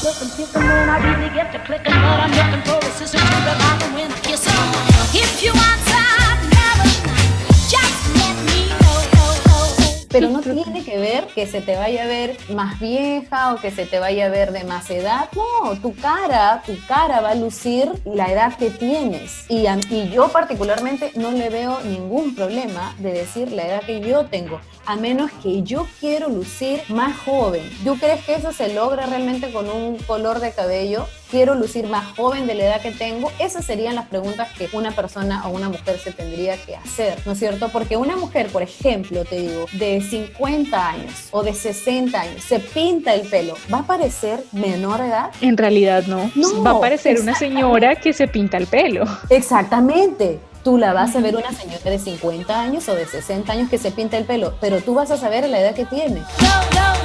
picking when I really get to clicking, but I'm looking for a sister to revive and win. If you want Pero no tiene que ver que se te vaya a ver más vieja o que se te vaya a ver de más edad. No, tu cara, tu cara va a lucir la edad que tienes. Y, a- y yo particularmente no le veo ningún problema de decir la edad que yo tengo, a menos que yo quiero lucir más joven. ¿Tú crees que eso se logra realmente con un color de cabello? Quiero lucir más joven de la edad que tengo, esas serían las preguntas que una persona o una mujer se tendría que hacer, ¿no es cierto? Porque una mujer, por ejemplo, te digo, de 50 años o de 60 años, se pinta el pelo, ¿va a parecer menor edad? En realidad no. No, Va a parecer una señora que se pinta el pelo. Exactamente. Tú la vas a ver una señora de 50 años o de 60 años que se pinta el pelo, pero tú vas a saber la edad que tiene. No, no,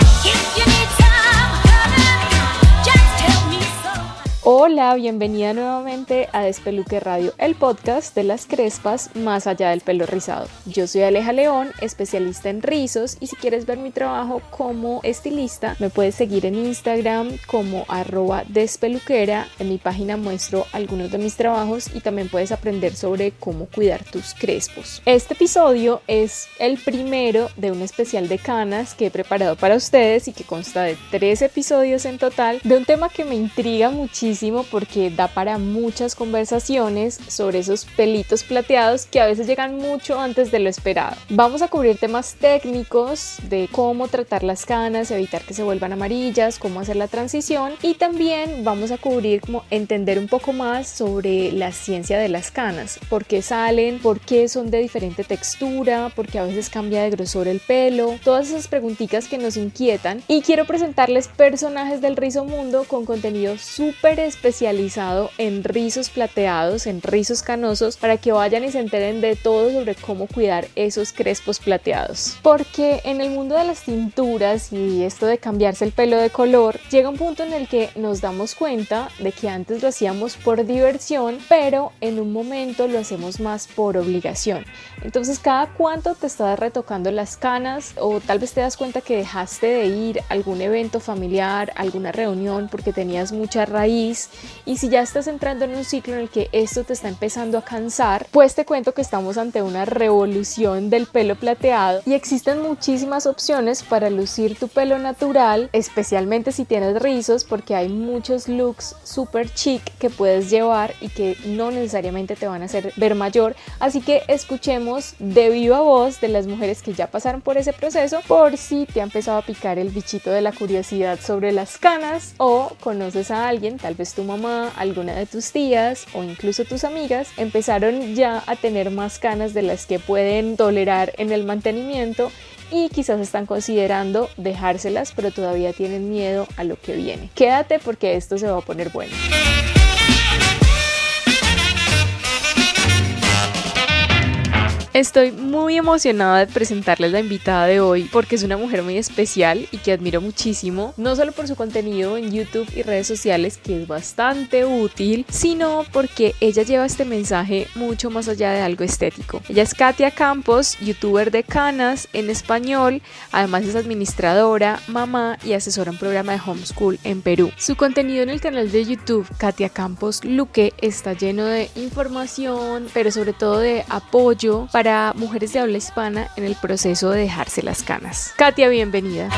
o Hola, bienvenida nuevamente a Despeluque Radio, el podcast de las crespas más allá del pelo rizado. Yo soy Aleja León, especialista en rizos y si quieres ver mi trabajo como estilista, me puedes seguir en Instagram como arroba despeluquera. En mi página muestro algunos de mis trabajos y también puedes aprender sobre cómo cuidar tus crespos. Este episodio es el primero de un especial de canas que he preparado para ustedes y que consta de tres episodios en total de un tema que me intriga muchísimo porque da para muchas conversaciones sobre esos pelitos plateados que a veces llegan mucho antes de lo esperado. Vamos a cubrir temas técnicos de cómo tratar las canas, evitar que se vuelvan amarillas, cómo hacer la transición y también vamos a cubrir como entender un poco más sobre la ciencia de las canas, por qué salen, por qué son de diferente textura, por qué a veces cambia de grosor el pelo, todas esas preguntitas que nos inquietan y quiero presentarles personajes del rizo mundo con contenido súper especializado en rizos plateados, en rizos canosos, para que vayan y se enteren de todo sobre cómo cuidar esos crespos plateados. Porque en el mundo de las tinturas y esto de cambiarse el pelo de color, llega un punto en el que nos damos cuenta de que antes lo hacíamos por diversión, pero en un momento lo hacemos más por obligación. Entonces, cada cuánto te estás retocando las canas o tal vez te das cuenta que dejaste de ir a algún evento familiar, alguna reunión porque tenías mucha raíz y si ya estás entrando en un ciclo en el que esto te está empezando a cansar, pues te cuento que estamos ante una revolución del pelo plateado y existen muchísimas opciones para lucir tu pelo natural, especialmente si tienes rizos porque hay muchos looks super chic que puedes llevar y que no necesariamente te van a hacer ver mayor, así que escuchemos de viva voz de las mujeres que ya pasaron por ese proceso por si te ha empezado a picar el bichito de la curiosidad sobre las canas o conoces a alguien, tal vez tu mamá, alguna de tus tías o incluso tus amigas empezaron ya a tener más canas de las que pueden tolerar en el mantenimiento y quizás están considerando dejárselas pero todavía tienen miedo a lo que viene. Quédate porque esto se va a poner bueno. Estoy muy emocionada de presentarles la invitada de hoy porque es una mujer muy especial y que admiro muchísimo, no solo por su contenido en YouTube y redes sociales que es bastante útil, sino porque ella lleva este mensaje mucho más allá de algo estético. Ella es Katia Campos, youtuber de canas en español, además es administradora, mamá y asesora en programa de homeschool en Perú. Su contenido en el canal de YouTube Katia Campos Luque está lleno de información, pero sobre todo de apoyo mujeres de habla hispana en el proceso de dejarse las canas. Katia, bienvenida.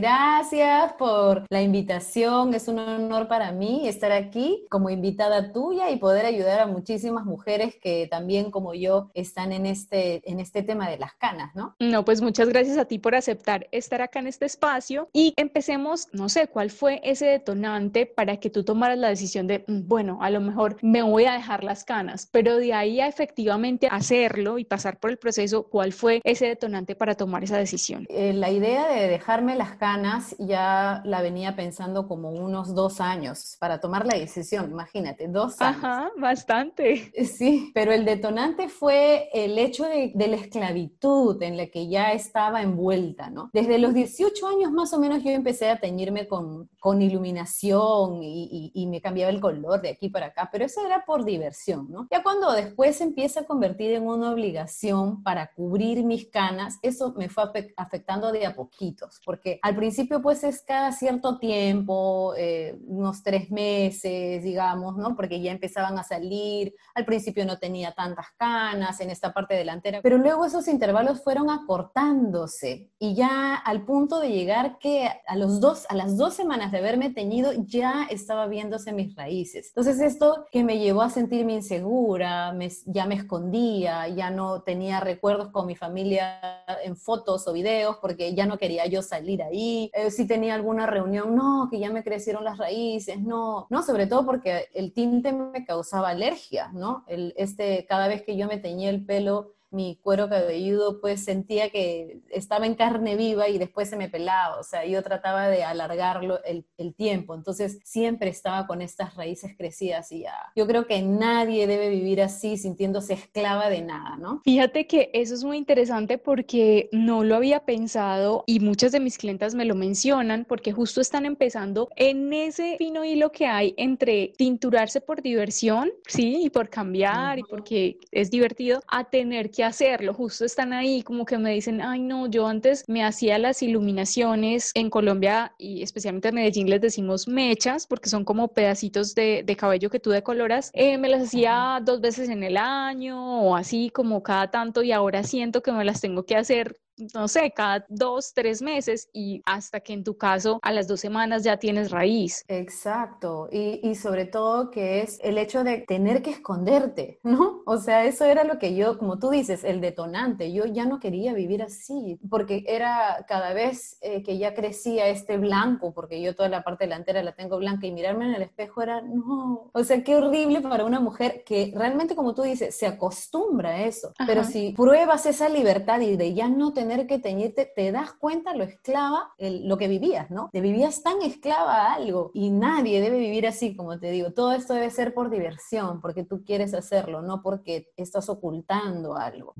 Gracias por la invitación. Es un honor para mí estar aquí como invitada tuya y poder ayudar a muchísimas mujeres que también como yo están en este, en este tema de las canas, ¿no? No, pues muchas gracias a ti por aceptar estar acá en este espacio y empecemos, no sé, ¿cuál fue ese detonante para que tú tomaras la decisión de, "Mm, bueno, a lo mejor me voy a dejar las canas, pero de ahí a efectivamente hacerlo y pasar por el proceso, ¿cuál fue ese detonante para tomar esa decisión? Eh, la idea de dejarme las canas ya la venía pensando como unos dos años para tomar la decisión, imagínate, dos años. Ajá, bastante. Sí, pero el detonante fue el hecho de, de la esclavitud en la que ya estaba envuelta, ¿no? Desde los 18 años más o menos yo empecé a teñirme con, con iluminación y, y- y me cambiaba el color de aquí para acá, pero eso era por diversión, ¿no? Ya cuando después se empieza a convertir en una obligación para cubrir mis canas, eso me fue afe- afectando de a poquitos, porque al principio pues es cada cierto tiempo, eh, unos tres meses, digamos, ¿no? Porque ya empezaban a salir, al principio no tenía tantas canas en esta parte delantera, pero luego esos intervalos fueron acortándose y ya al punto de llegar que a, los dos, a las dos semanas de haberme teñido ya estaba viéndose mis raíces. Entonces esto que me llevó a sentirme insegura, ya me escondía, ya no tenía recuerdos con mi familia en fotos o videos porque ya no quería yo salir ahí. Eh, si tenía alguna reunión, no, que ya me crecieron las raíces, no, no, sobre todo porque el tinte me causaba alergia, ¿no? El, este, cada vez que yo me teñía el pelo, mi cuero cabelludo, pues sentía que estaba en carne viva y después se me pelaba, o sea, yo trataba de alargarlo el, el, tiempo, entonces siempre estaba con estas raíces crecidas y ya, yo creo que nadie debe vivir así sintiéndose esclava de nada, ¿no? Fíjate que eso es muy interesante porque no lo había pensado y muchas de mis clientas me lo mencionan porque justo están empezando en ese fino hilo que hay entre tinturarse por diversión, sí, y por cambiar y porque es divertido, a tener que hacerlo. Justo están ahí como que me dicen, ay no, yo antes me hacía las iluminaciones en Colombia y especialmente en Medellín les decimos mechas porque son como pedacitos de, cabello que tú decoloras. Eh, me las hacía dos veces en el año o así como cada tanto y ahora siento que me las tengo que hacer no sé, cada dos, tres meses y hasta que en tu caso a las dos semanas ya tienes raíz. Exacto. Y, y, sobre todo que es el hecho de tener que esconderte, ¿no? O sea, eso era lo que yo, como tú dices, el detonante. Yo ya no quería vivir así porque era cada vez eh, que ya crecía este blanco, porque yo toda la parte delantera la tengo blanca y mirarme en el espejo era, no. O sea, qué horrible para una mujer que realmente, como tú dices, se acostumbra a eso. Pero si pruebas esa libertad y de ya no tener que teñirte, te das cuenta lo esclava, lo que vivías, ¿no? Te vivías tan esclava a algo y nadie debe vivir así, como te digo. Todo esto debe ser por diversión, porque tú quieres hacerlo, no porque estás ocultando algo.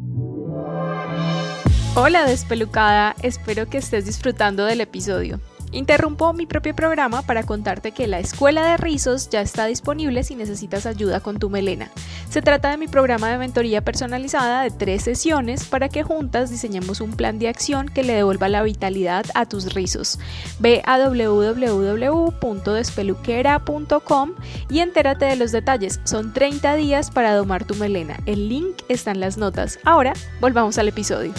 Hola despelucada, espero que estés disfrutando del episodio. Interrumpo mi propio programa para contarte que la Escuela de Rizos ya está disponible si necesitas ayuda con tu melena. Se trata de mi programa de mentoría personalizada de tres sesiones para que juntas diseñemos un plan de acción que le devuelva la vitalidad a tus rizos. Ve a www.despeluquera.com y entérate de los detalles. Son 30 días para domar tu melena. El link está en las notas. Ahora volvamos al episodio.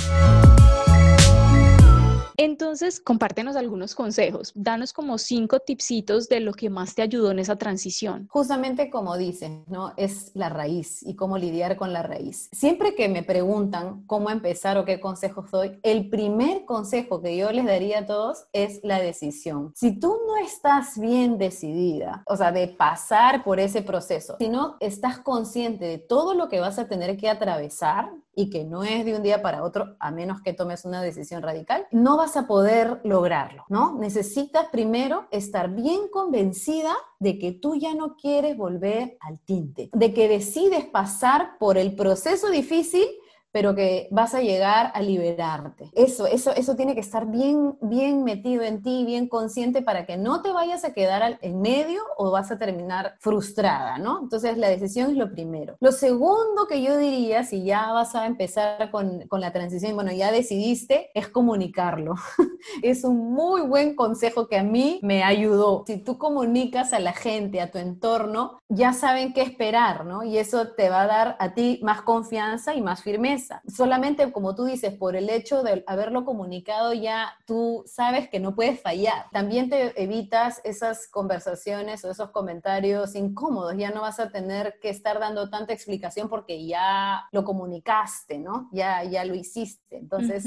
Entonces, compártenos algunos consejos, danos como cinco tipsitos de lo que más te ayudó en esa transición. Justamente como dicen, ¿no? Es la raíz y cómo lidiar con la raíz. Siempre que me preguntan cómo empezar o qué consejos doy, el primer consejo que yo les daría a todos es la decisión. Si tú no estás bien decidida, o sea, de pasar por ese proceso, si no estás consciente de todo lo que vas a tener que atravesar, y que no es de un día para otro, a menos que tomes una decisión radical, no vas a poder lograrlo, ¿no? Necesitas primero estar bien convencida de que tú ya no quieres volver al tinte, de que decides pasar por el proceso difícil pero que vas a llegar a liberarte. Eso, eso, eso tiene que estar bien, bien metido en ti, bien consciente para que no te vayas a quedar en medio o vas a terminar frustrada, ¿no? Entonces la decisión es lo primero. Lo segundo que yo diría, si ya vas a empezar con, con la transición, bueno, ya decidiste, es comunicarlo. es un muy buen consejo que a mí me ayudó. Si tú comunicas a la gente, a tu entorno, ya saben qué esperar, ¿no? Y eso te va a dar a ti más confianza y más firmeza Solamente, como tú dices, por el hecho de haberlo comunicado ya tú sabes que no puedes fallar. También te evitas esas conversaciones o esos comentarios incómodos. Ya no vas a tener que estar dando tanta explicación porque ya lo comunicaste, ¿no? Ya, ya lo hiciste. Entonces,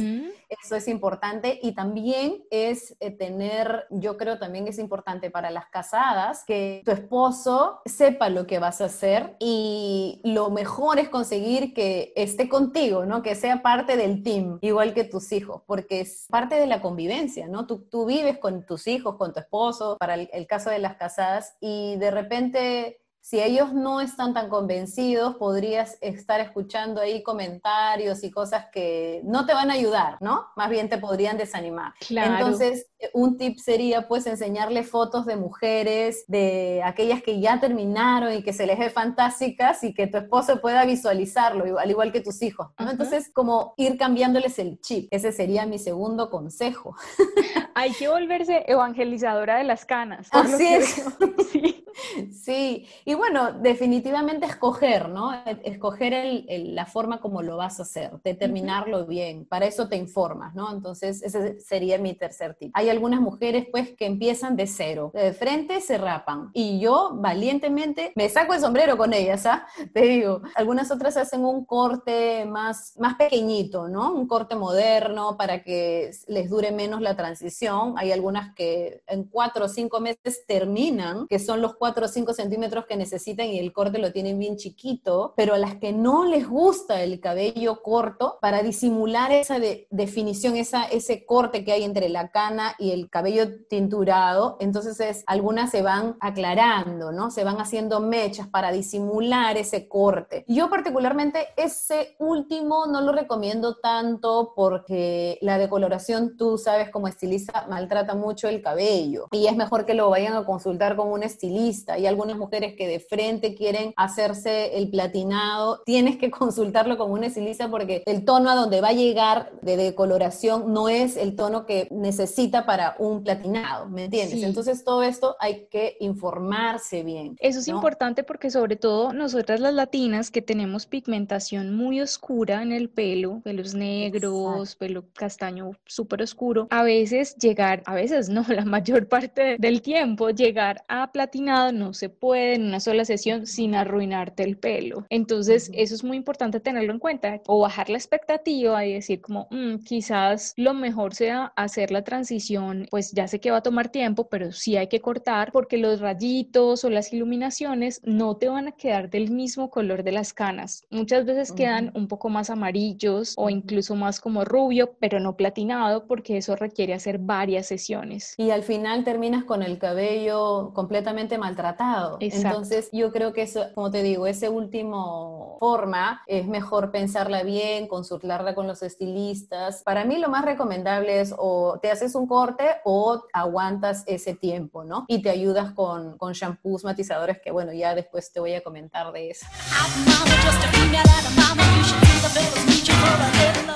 eso es importante. Y también es eh, tener, yo creo también es importante para las casadas que tu esposo sepa lo que vas a hacer y lo mejor es conseguir que esté contigo ¿no? Que sea parte del team, igual que tus hijos, porque es parte de la convivencia, ¿no? Tú, tú vives con tus hijos, con tu esposo, para el, caso de las casadas, y de repente si ellos no están tan convencidos, podrías estar escuchando ahí comentarios y cosas que no te van a ayudar, ¿no? Más bien te podrían desanimar. Claro. Entonces, un tip sería pues enseñarle fotos de mujeres, de aquellas que ya terminaron y que se les ve fantásticas y que tu esposo pueda visualizarlo, al igual que tus hijos. Entonces, como ir cambiándoles el chip. Ese sería mi segundo consejo. Hay que volverse evangelizadora de las canas. Así es. Sí. Sí, y bueno, definitivamente escoger, ¿no? Escoger el- el- la forma como lo vas a hacer, determinarlo bien, para eso te informas, ¿no? Entonces, ese sería mi tercer tip. Hay algunas mujeres, pues, que empiezan de cero, de frente se rapan, y yo valientemente me saco el sombrero con ellas, ¿ah? Te digo, algunas otras hacen un corte más, más pequeñito, ¿no? Un corte moderno para que les dure menos la transición. Hay algunas que en cuatro o cinco meses terminan, que son los cuatro o cinco centímetros que necesitan y el corte lo tienen bien chiquito, pero a las que no les gusta el cabello corto, para disimular esa de- definición, esa, ese corte que hay entre la cana y el cabello tinturado, entonces es, algunas se van aclarando, ¿no? Se van haciendo mechas para disimular ese corte. Yo particularmente ese último no lo recomiendo tanto porque la decoloración, tú sabes, como estilista, maltrata mucho el cabello y es mejor que lo vayan a consultar con un estilista. Y algunas mujeres que de frente quieren hacerse el platinado, tienes que consultarlo con un estilista porque el tono a donde va a llegar de decoloración no es el tono que necesita para un platinado, ¿me entiendes? Sí. Entonces todo esto hay que informarse bien. Eso es ¿no? importante porque sobre todo nosotras las latinas que tenemos pigmentación muy oscura en el pelo, pelos negros, pelo castaño súper oscuro, a veces llegar, a veces no, la mayor parte del tiempo llegar a platinado no se puede en una sola sesión sin arruinarte el pelo. Entonces eso es muy importante tenerlo en cuenta o bajar la expectativa y decir como "Mm, quizás lo mejor sea hacer la transición, pues ya sé que va a tomar tiempo, pero sí hay que cortar porque los rayitos o las iluminaciones no te van a quedar del mismo color de las canas. Muchas veces quedan un poco más amarillos o incluso más como rubio, pero no platinado porque eso requiere hacer varias sesiones. Y al final terminas con el cabello completamente maltratado. Exacto. Entonces yo creo que eso, como te digo, ese último forma es mejor pensarla bien, consultarla con los estilistas. Para mí lo más recomendable es o te haces un corte o aguantas ese tiempo, ¿no? Y te ayudas con, con shampoos matizadores que bueno, ya después te voy a comentar de eso.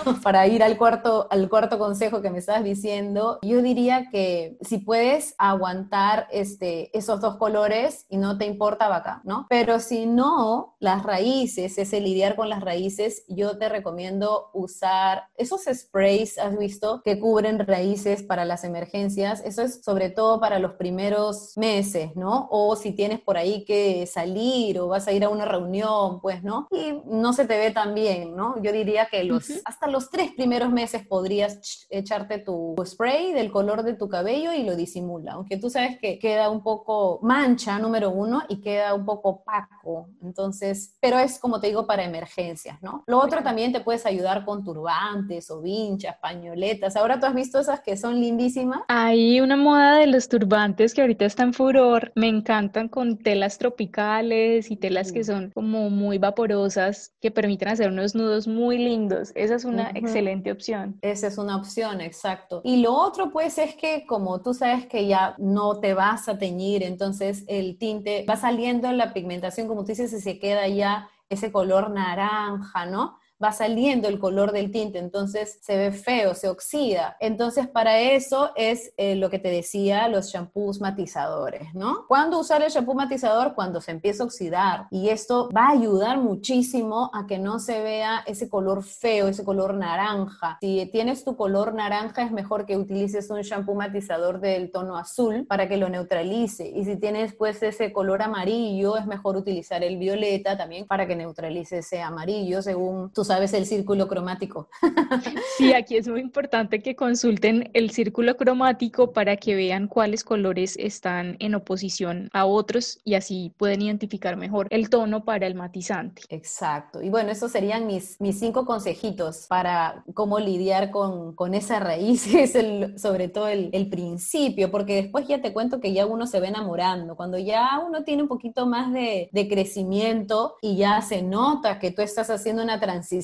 para ir al cuarto, al cuarto consejo que me estabas diciendo, yo diría que si puedes aguantar este, esos dos colores y no te importa vaca, ¿no? Pero si no, las raíces, ese lidiar con las raíces, yo te recomiendo usar esos sprays, has visto, que cubren raíces para las emergencias. Eso es sobre todo para los primeros meses, ¿no? O si tienes por ahí que salir o vas a ir a una reunión, pues, ¿no? Y no se te ve tan bien, ¿no? Yo diría que los, hasta los tres primeros meses podrías ch- echarte tu spray del color de tu cabello y lo disimula, aunque tú sabes que queda un poco mancha, número uno, y queda un poco opaco, entonces, pero es como te digo para emergencias, ¿no? Lo otro también te puedes ayudar con turbantes o vinchas, pañoletas, ahora tú has visto esas que son lindísimas. Hay una moda de los turbantes que ahorita está en furor. Me encantan con telas tropicales y telas que son como muy vaporosas, que permiten hacer unos nudos muy lindos. Esa es una Ujú. excelente opción. Esa es una opción, exacto. Y lo otro, pues, es que como tú sabes que ya no te vas a teñir, entonces el tinte va saliendo la pigmentación, como tú dices, y se queda ya ese color naranja, ¿no? Va saliendo el color del tinte, entonces se ve feo, se oxida. Entonces, para eso es eh, lo que te decía, los shampoos matizadores, ¿no? ¿Cuándo usar el shampoo matizador? Cuando se empieza a oxidar. Y esto va a ayudar muchísimo a que no se vea ese color feo, ese color naranja. Si tienes tu color naranja, es mejor que utilices un shampoo matizador del tono azul para que lo neutralice. Y si tienes pues ese color amarillo, es mejor utilizar el violeta también para que neutralice ese amarillo según tu sabes el círculo cromático. Sí, aquí es muy importante que consulten el círculo cromático para que vean cuáles colores están en oposición a otros y así pueden identificar mejor el tono para el matizante. Exacto. Y bueno, esos serían mis, mis cinco consejitos para cómo lidiar con, con esa raíz, que es el, sobre todo el, el principio, porque después ya te cuento que ya uno se va enamorando. Cuando ya uno tiene un poquito más de, de crecimiento y ya se nota que tú estás haciendo una transición,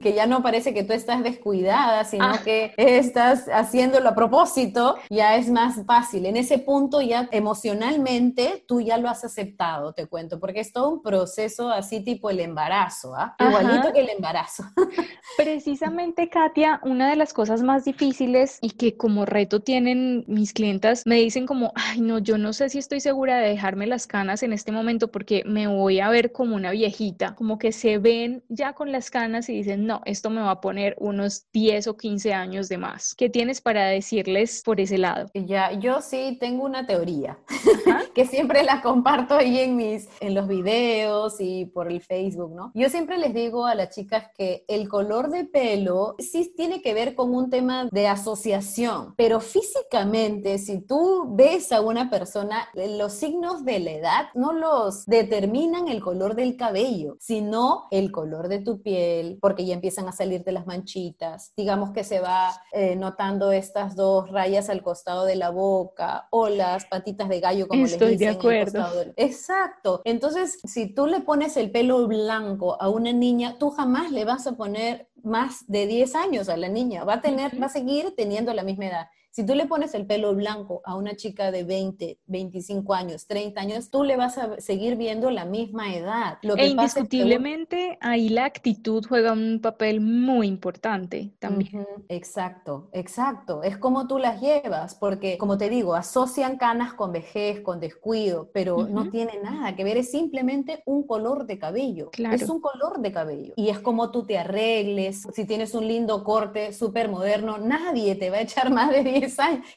que ya no parece que tú estás descuidada, sino Ah. que estás haciéndolo a propósito, ya es más fácil. En ese punto ya emocionalmente tú ya lo has aceptado, te cuento, porque es todo un proceso así tipo el embarazo, ¿ah? Igualito que el embarazo. Precisamente, Katia, una de las cosas más difíciles y que como reto tienen mis clientas, me dicen como, ay, no, yo no sé si estoy segura de dejarme las canas en este momento porque me voy a ver como una viejita, como que se ven ya con las canas y dicen, no, esto me va a poner unos 10 o 15 años de más. ¿Qué tienes para decirles por ese lado? Ya, yo sí tengo una teoría que siempre la comparto ahí en mis, en los videos y por el Facebook, ¿no? Yo siempre les digo a las chicas que el color de pelo sí tiene que ver con un tema de asociación, pero físicamente, si tú ves a una persona, los signos de la edad no los determinan el color del cabello, sino el color de tu piel, porque ya empiezan a salirte las manchitas, digamos que se va eh, notando estas dos rayas al costado de la boca o las patitas de gallo, como Estoy les de dicen. al acuerdo. del- Exacto. Entonces, si tú le pones el pelo blanco a una niña, tú jamás le vas a poner más de 10 años a la niña. Va a tener, va a seguir teniendo la misma edad. Si tú le pones el pelo blanco a una chica de 20, 25 años, 30 años, tú le vas a seguir viendo la misma edad. Lo E es que indiscutiblemente ahí la actitud juega un papel muy importante también. Exacto, exacto. Es como tú las llevas, porque como te digo, asocian canas con vejez, con descuido, pero no tiene nada que ver, es simplemente un color de cabello. Claro. Es un color de cabello. Y es como tú te arregles, si tienes un lindo corte súper moderno, nadie te va a echar más de 10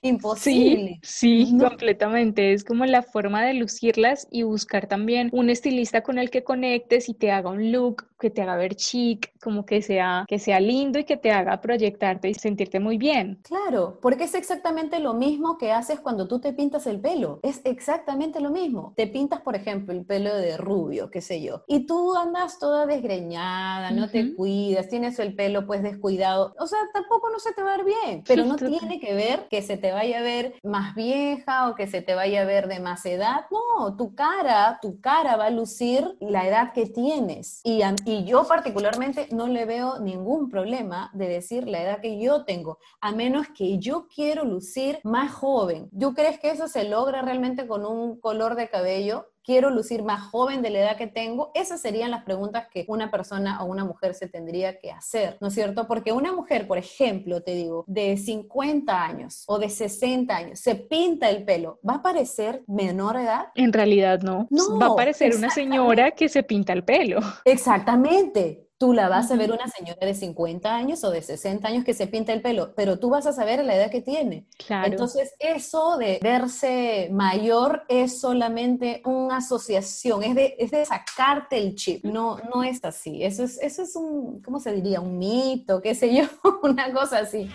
Imposible. Sí, sí, No. completamente. Es como la forma de lucirlas y buscar también un estilista con el que conectes y te haga un look que te haga ver chic, como que sea, que sea lindo y que te haga proyectarte y sentirte muy bien. Claro, porque es exactamente lo mismo que haces cuando tú te pintas el pelo. Es exactamente lo mismo. Te pintas, por ejemplo, el pelo de rubio, qué sé yo, y tú andas toda desgreñada, no te Ujú. cuidas, tienes el pelo pues descuidado. O sea, tampoco no se te va a ver bien, pero no tiene que ver que se te vaya a ver más vieja o que se te vaya a ver de más edad. No, tu cara, tu cara va a lucir la edad que tienes. Y, y yo particularmente no le veo ningún problema de decir la edad que yo tengo a menos que yo quiero lucir más joven. ¿Tú crees que eso se logra realmente con un color de cabello? Quiero lucir más joven de la edad que tengo. Esas serían las preguntas que una persona o una mujer se tendría que hacer, ¿no es cierto? Porque una mujer, por ejemplo, te digo, de 50 años o de 60 años, se pinta el pelo, ¿va a parecer menor edad? En realidad no. No, Va a parecer una señora que se pinta el pelo. Exactamente. Tú la vas a ver una señora de 50 años o de 60 años que se pinta el pelo, pero tú vas a saber la edad que tiene. Claro. Entonces, eso de verse mayor es solamente una asociación, es de, es de sacarte el chip, no, no es así. Eso es, eso es un, ¿cómo se diría? Un mito, qué sé yo, una cosa así.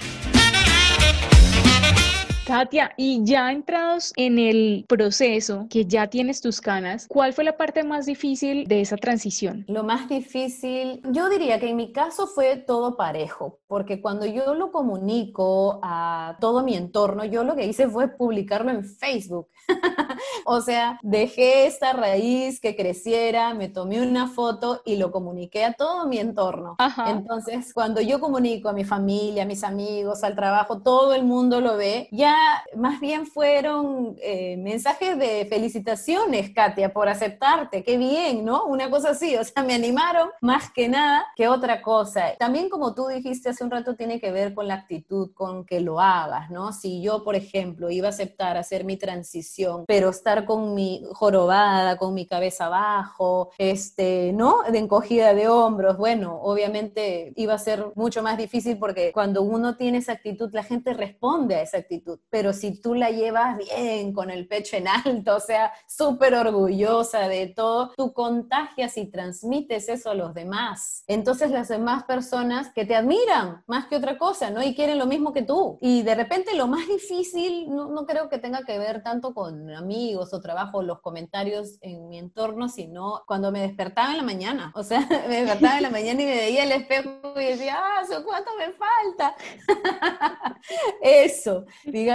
Katia, y ya entrados en el proceso, que ya tienes tus canas, ¿cuál fue la parte más difícil de esa transición? Lo más difícil, yo diría que en mi caso fue todo parejo, porque cuando yo lo comunico a todo mi entorno, yo lo que hice fue publicarlo en Facebook. o sea, dejé esta raíz que creciera, me tomé una foto y lo comuniqué a todo mi entorno. Ajá. Entonces, cuando yo comunico a mi familia, a mis amigos, al trabajo, todo el mundo lo ve, ya más bien fueron eh, mensajes de felicitaciones, Katia, por aceptarte, qué bien, ¿no? Una cosa así, o sea, me animaron más que nada que otra cosa. También como tú dijiste hace un rato, tiene que ver con la actitud con que lo hagas, ¿no? Si yo, por ejemplo, iba a aceptar hacer mi transición, pero estar con mi jorobada, con mi cabeza abajo, este, ¿no? De encogida de hombros, bueno, obviamente iba a ser mucho más difícil porque cuando uno tiene esa actitud, la gente responde a esa actitud. Pero si tú la llevas bien, con el pecho en alto, o sea, súper orgullosa de todo, tú contagias y transmites eso a los demás. Entonces las demás personas que te admiran más que otra cosa, ¿no? Y quieren lo mismo que tú. Y de repente lo más difícil, no, no creo que tenga que ver tanto con amigos o trabajo, los comentarios en mi entorno, sino cuando me despertaba en la mañana. O sea, me despertaba en la mañana y me veía el espejo y decía, ah, ¿cuánto me falta? Eso,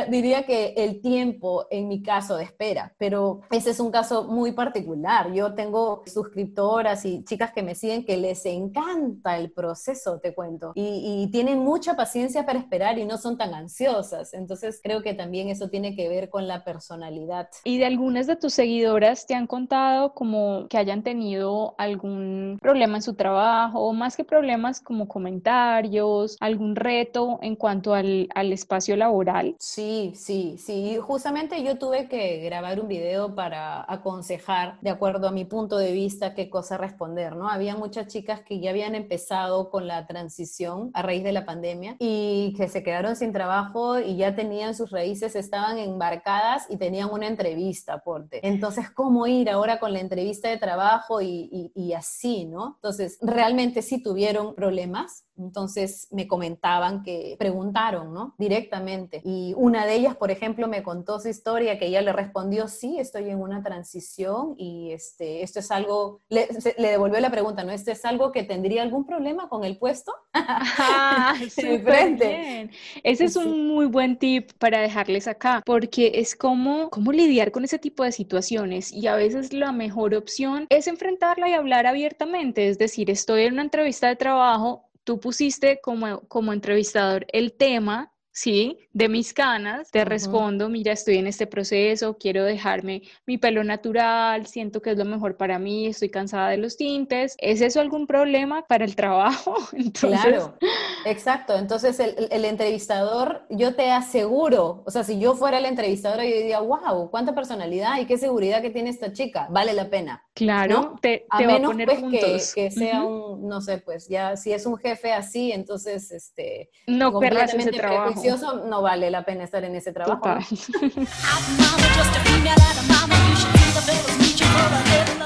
diría que el tiempo en mi caso de espera, pero ese es un caso muy particular. Yo tengo suscriptoras y chicas que me siguen que les encanta el proceso, te cuento, y, y tienen mucha paciencia para esperar y no son tan ansiosas. Entonces creo que también eso tiene que ver con la personalidad. ¿Y de algunas de tus seguidoras te han contado como que hayan tenido algún problema en su trabajo, o más que problemas como comentarios, algún reto en cuanto al, al espacio laboral? Sí, sí, sí. Justamente yo tuve que grabar un video para aconsejar, de acuerdo a mi punto de vista, qué cosa responder, ¿no? Había muchas chicas que ya habían empezado con la transición a raíz de la pandemia y que se quedaron sin trabajo y ya tenían sus raíces, estaban embarcadas y tenían una entrevista, porte. Entonces, ¿cómo ir ahora con la entrevista de trabajo y, y así, ¿no? Entonces, realmente sí tuvieron problemas, entonces me comentaban que preguntaron, ¿no? Directamente. Y una de ellas, por ejemplo, me contó su historia que ella le respondió, sí, estoy en una transición y este, esto es algo, le, le devolvió la pregunta, ¿no? ¿Esto es algo que tendría algún problema con el puesto? Ah, bien. Ese es un muy buen tip para dejarles acá, porque es como, cómo lidiar con ese tipo de situaciones y a veces la mejor opción es enfrentarla y hablar abiertamente, es decir, estoy en una entrevista de trabajo, tú pusiste como, como entrevistador el tema, ¿sí? De mis canas, te respondo, mira, estoy en este proceso, quiero dejarme mi pelo natural, siento que es lo mejor para mí, estoy cansada de los tintes. ¿Es eso algún problema para el trabajo? Entonces... Claro, exacto. Entonces el, el, entrevistador, yo te aseguro, o sea, si yo fuera el entrevistador, yo diría, wow, cuánta personalidad y qué seguridad que tiene esta chica, vale la pena. Claro, ¿no? te, a te menos va a poner pues puntos. que, que sea un, no sé, pues ya si es un jefe así, entonces este no perdas ese completamente trabajo. No vale la pena estar en ese trabajo. Total.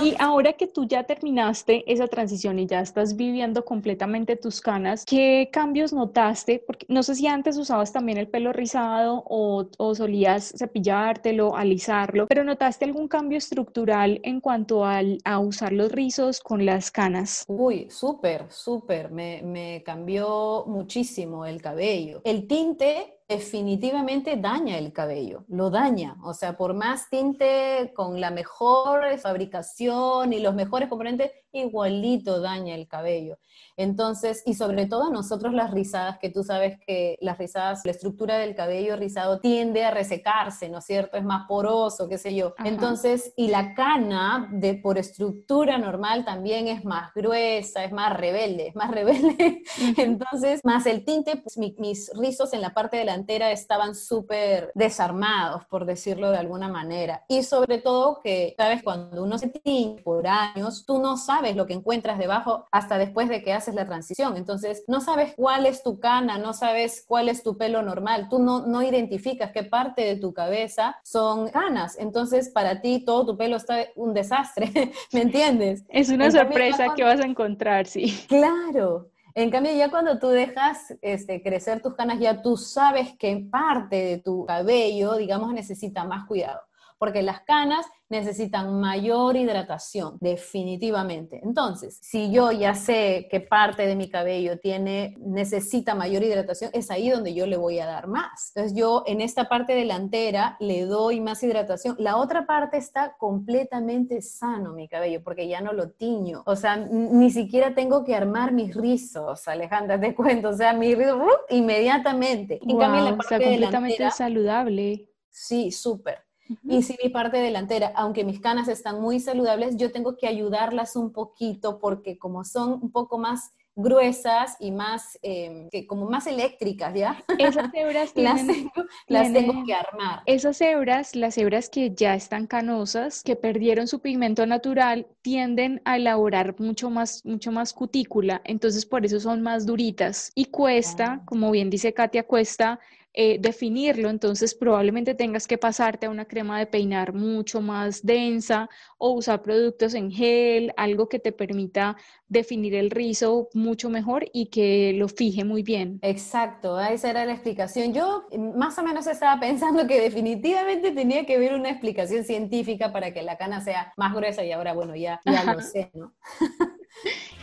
Y ahora que tú ya terminaste esa transición y ya estás viviendo completamente tus canas, ¿qué cambios notaste? Porque no sé si antes usabas también el pelo rizado o, o solías cepillártelo, alisarlo, pero ¿notaste algún cambio estructural en cuanto al, a usar los rizos con las canas? Uy, súper, súper. Me, me cambió muchísimo el cabello. El tinte definitivamente daña el cabello, lo daña. O sea, por más tinte con la mejor fabricación y los mejores componentes, igualito daña el cabello. Entonces, y sobre todo nosotros las rizadas, que tú sabes que las rizadas, la estructura del cabello rizado tiende a resecarse, ¿no es cierto? Es más poroso, qué sé yo. Ajá. Entonces, y la cana de por estructura normal también es más gruesa, es más rebelde, es más rebelde. Entonces, más el tinte, pues mi- mis rizos en la parte delantera estaban súper desarmados, por decirlo de alguna manera. Y sobre todo que, sabes, cuando uno se tiñe por años, tú no sabes lo que encuentras debajo hasta después de que haces la transición. Entonces, no sabes cuál es tu cana, no sabes cuál es tu pelo normal, tú no, no identificas qué parte de tu cabeza son canas. Entonces, para ti todo tu pelo está un desastre, ¿me entiendes? Es una En cambio, sorpresa ya que vas a encontrar, sí. Claro. En cambio, ya cuando tú dejas este, crecer tus canas, ya tú sabes que parte de tu cabello, digamos, necesita más cuidado. Porque las canas necesitan mayor hidratación, definitivamente. Entonces, si yo ya sé que parte de mi cabello tiene, necesita mayor hidratación, es ahí donde yo le voy a dar más. Entonces, yo en esta parte delantera le doy más hidratación. La otra parte está completamente sano mi cabello, porque ya no lo tiño. O sea, ni siquiera tengo que armar mis rizos, Alejandra, te cuento. O sea, mi rizo, ¡rup! inmediatamente. En cambio, en la Wow, está parte completamente delantera, saludable. Sí, súper. Y si mi parte delantera, aunque mis canas están muy saludables, yo tengo que ayudarlas un poquito porque como son un poco más gruesas y más, eh, que como más eléctricas, ¿ya? Esas hebras Las tengo, las tengo que armar. esas hebras, las hebras que ya están canosas, que perdieron su pigmento natural, tienden a elaborar mucho más, mucho más cutícula, entonces por eso son más duritas y cuesta, Ah. como bien dice Katia, cuesta eh, definirlo, entonces probablemente tengas que pasarte a una crema de peinar mucho más densa o usar productos en gel, algo que te permita definir el rizo mucho mejor y que lo fije muy bien. Exacto, esa era la explicación. Yo mm, más o menos estaba pensando que definitivamente tenía que haber una explicación científica para que la cana sea más gruesa y ahora, bueno, ya, ya lo sé, ¿no?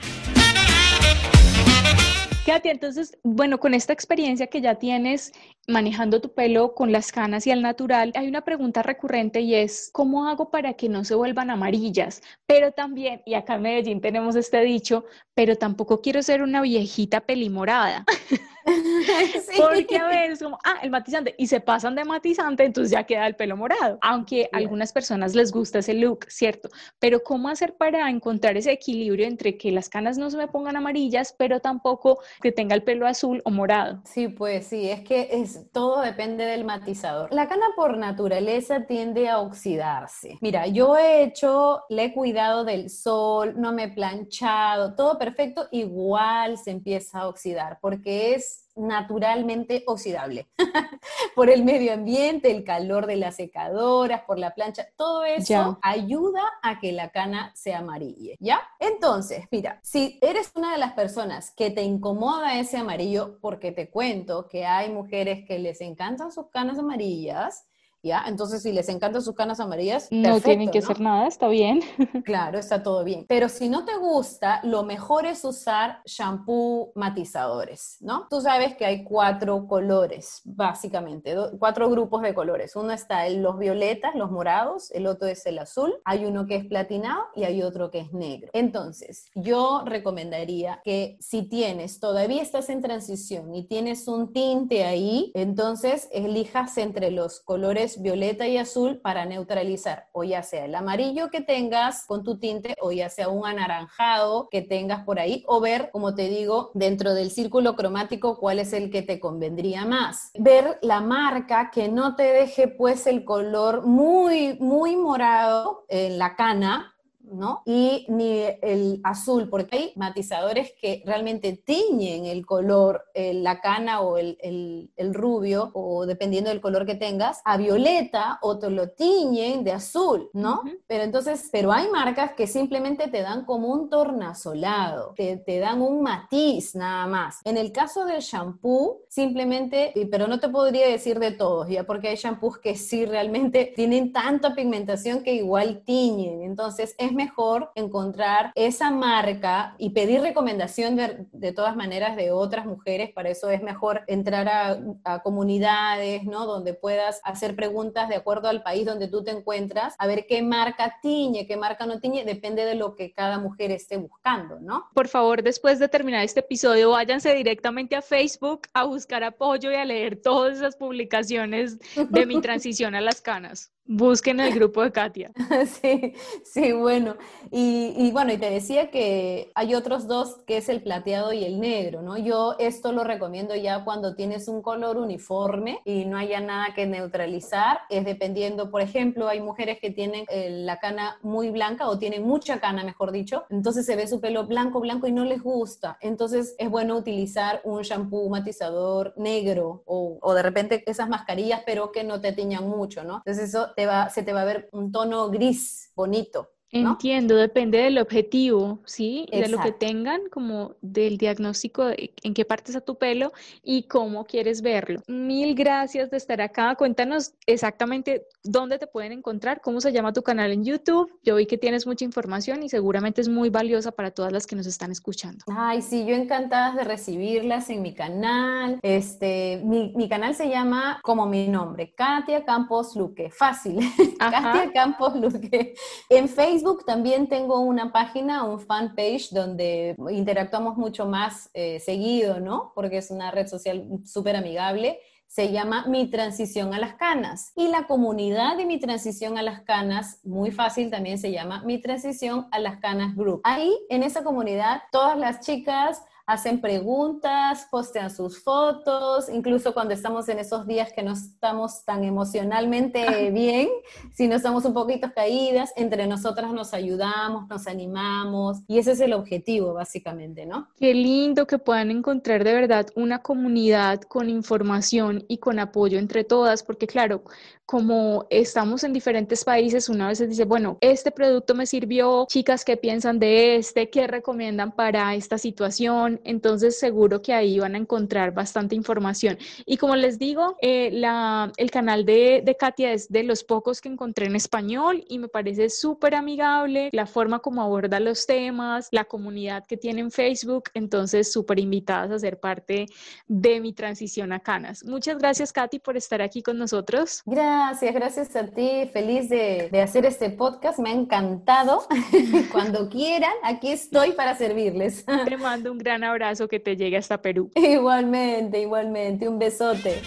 Entonces, bueno, con esta experiencia que ya tienes manejando tu pelo con las canas y al natural, hay una pregunta recurrente y es, ¿cómo hago para que no se vuelvan amarillas? Pero también, y acá en Medellín tenemos este dicho, pero tampoco quiero ser una viejita pelimorada. Porque a veces como, ah, el matizante, y se pasan de matizante, entonces ya queda el pelo morado. Aunque a algunas personas les gusta ese look, ¿cierto? Pero ¿cómo hacer para encontrar ese equilibrio entre que las canas no se me pongan amarillas, pero tampoco que tenga el pelo azul o morado? Sí, pues sí, es que es, todo depende del matizador. La cana por naturaleza tiende a oxidarse. Mira, yo he hecho, le he cuidado del sol, no me he planchado, todo perfecto, igual se empieza a oxidar porque es naturalmente oxidable por el medio ambiente, el calor de las secadoras, por la plancha, todo eso ayuda a que la cana se amarille, ¿ya? Entonces, mira, si eres una de las personas que te incomoda ese amarillo, porque te cuento que hay mujeres que les encantan sus canas amarillas, ¿ya? Entonces, si les encantan sus canas amarillas, no tienen que hacer nada, está bien. Claro, está todo bien. Pero si no te gusta, lo mejor es usar shampoo matizadores, ¿no? Tú sabes que hay cuatro colores, básicamente, cuatro grupos de colores. Uno está en los violetas, los morados, el otro es el azul, hay uno que es platinado y hay otro que es negro. Entonces, yo recomendaría que si tienes, todavía estás en transición y tienes un tinte ahí, entonces elijas entre los colores violeta y azul para neutralizar o ya sea el amarillo que tengas con tu tinte o ya sea un anaranjado que tengas por ahí o ver, como te digo, dentro del círculo cromático cuál es el que te convendría más. Ver la marca que no te deje pues el color muy, muy morado en la cana ¿no? Y ni el azul, porque hay matizadores que realmente tiñen el color, eh, la cana o el, rubio, o dependiendo del color que tengas, a violeta o te lo tiñen de azul, ¿no? Pero entonces, pero hay marcas que simplemente te dan como un tornasolado, te, te dan un matiz nada más. En el caso del shampoo, simplemente, pero no te podría decir de todos, ya porque hay shampoos que sí realmente tienen tanta pigmentación que igual tiñen. Entonces, es mejor encontrar esa marca y pedir recomendación de, todas maneras de otras mujeres. Para eso es mejor entrar a, comunidades, ¿no? Donde puedas hacer preguntas de acuerdo al país donde tú te encuentras, a ver qué marca tiñe, qué marca no tiñe, depende de lo que cada mujer esté buscando, ¿no? Por favor, después de terminar este episodio, váyanse directamente a Facebook a buscar apoyo y a leer todas esas publicaciones de mi transición a las canas. Busquen el grupo de Katia. Sí, sí, bueno. Y, bueno, y te decía que hay otros dos, que es el plateado y el negro, ¿no? Yo esto lo recomiendo ya cuando tienes un color uniforme y no haya nada que neutralizar. Es dependiendo, por ejemplo, hay mujeres que tienen eh, la cana muy blanca o tienen mucha cana, mejor dicho. Entonces se ve su pelo blanco, blanco y no les gusta. Entonces es bueno utilizar un shampoo matizador negro o, o de repente esas mascarillas, pero que no te tiñan mucho, ¿no? Entonces eso se te va a ver un tono gris bonito. Entiendo, depende del objetivo, ¿sí? De lo que tengan, como del diagnóstico, en qué parte está tu pelo y cómo quieres verlo. Mil gracias de estar acá. Cuéntanos exactamente dónde te pueden encontrar, cómo se llama tu canal en YouTube. Yo vi que tienes mucha información y seguramente es muy valiosa para todas las que nos están escuchando. Ay, sí, yo encantada de recibirlas en mi canal. Este, mi, mi canal se llama como mi nombre, Katia Campos Luque. Fácil. Katia Campos Luque. En Facebook Facebook también tengo una página, un fanpage donde interactuamos mucho más eh, seguido, ¿no? Porque es una red social súper amigable. Se llama Mi Transición a las Canas. Y la comunidad de Mi Transición a las Canas, muy fácil, también se llama Mi Transición a las Canas Group. Ahí, en esa comunidad, todas las chicas hacen preguntas, postean sus fotos, incluso cuando estamos en esos días que no estamos tan emocionalmente bien, sino estamos un poquito caídas, entre nosotras nos ayudamos, nos animamos y ese es el objetivo básicamente, ¿no? Qué lindo que puedan encontrar de verdad una comunidad con información y con apoyo entre todas, porque claro, como estamos en diferentes países, una vez dice, bueno, este producto me sirvió, chicas, ¿qué piensan de este? ¿Qué recomiendan para esta situación? Entonces seguro que ahí van a encontrar bastante información. Y como les digo, eh, la, el canal de, de Katia es de los pocos que encontré en español y me parece súper amigable la forma como aborda los temas, la comunidad que tiene en Facebook, entonces súper invitadas a ser parte de mi transición a Canas. Muchas gracias, Katy, por estar aquí con nosotros. Gracias Gracias, gracias a ti. Feliz de, de hacer este podcast. Me ha encantado. Cuando quieran, aquí estoy para servirles. Te mando un gran abrazo que te llegue hasta Perú. Igualmente, igualmente. Un besote.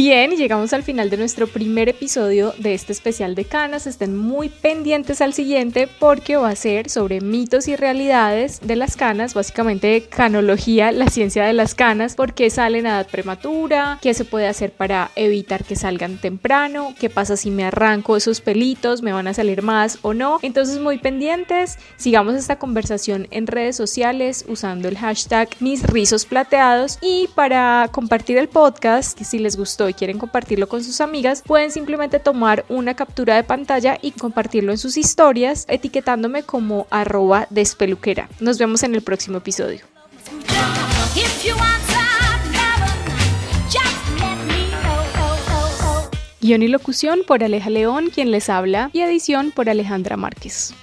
Bien, llegamos al final de nuestro primer episodio de este especial de canas. Estén muy pendientes al siguiente porque va a ser sobre mitos y realidades de las canas, básicamente canología, la ciencia de las canas, por qué salen a edad prematura, qué se puede hacer para evitar que salgan temprano, qué pasa si me arranco esos pelitos, me van a salir más o no. Entonces muy pendientes, sigamos esta conversación en redes sociales usando el hashtag mis rizos plateados y para compartir el podcast, si les gustó y quieren compartirlo con sus amigas, pueden simplemente tomar una captura de pantalla y compartirlo en sus historias etiquetándome como arroba despeluquera. Nos vemos en el próximo episodio. Guión y locución por Aleja León, quien les habla, y edición por Alejandra Márquez.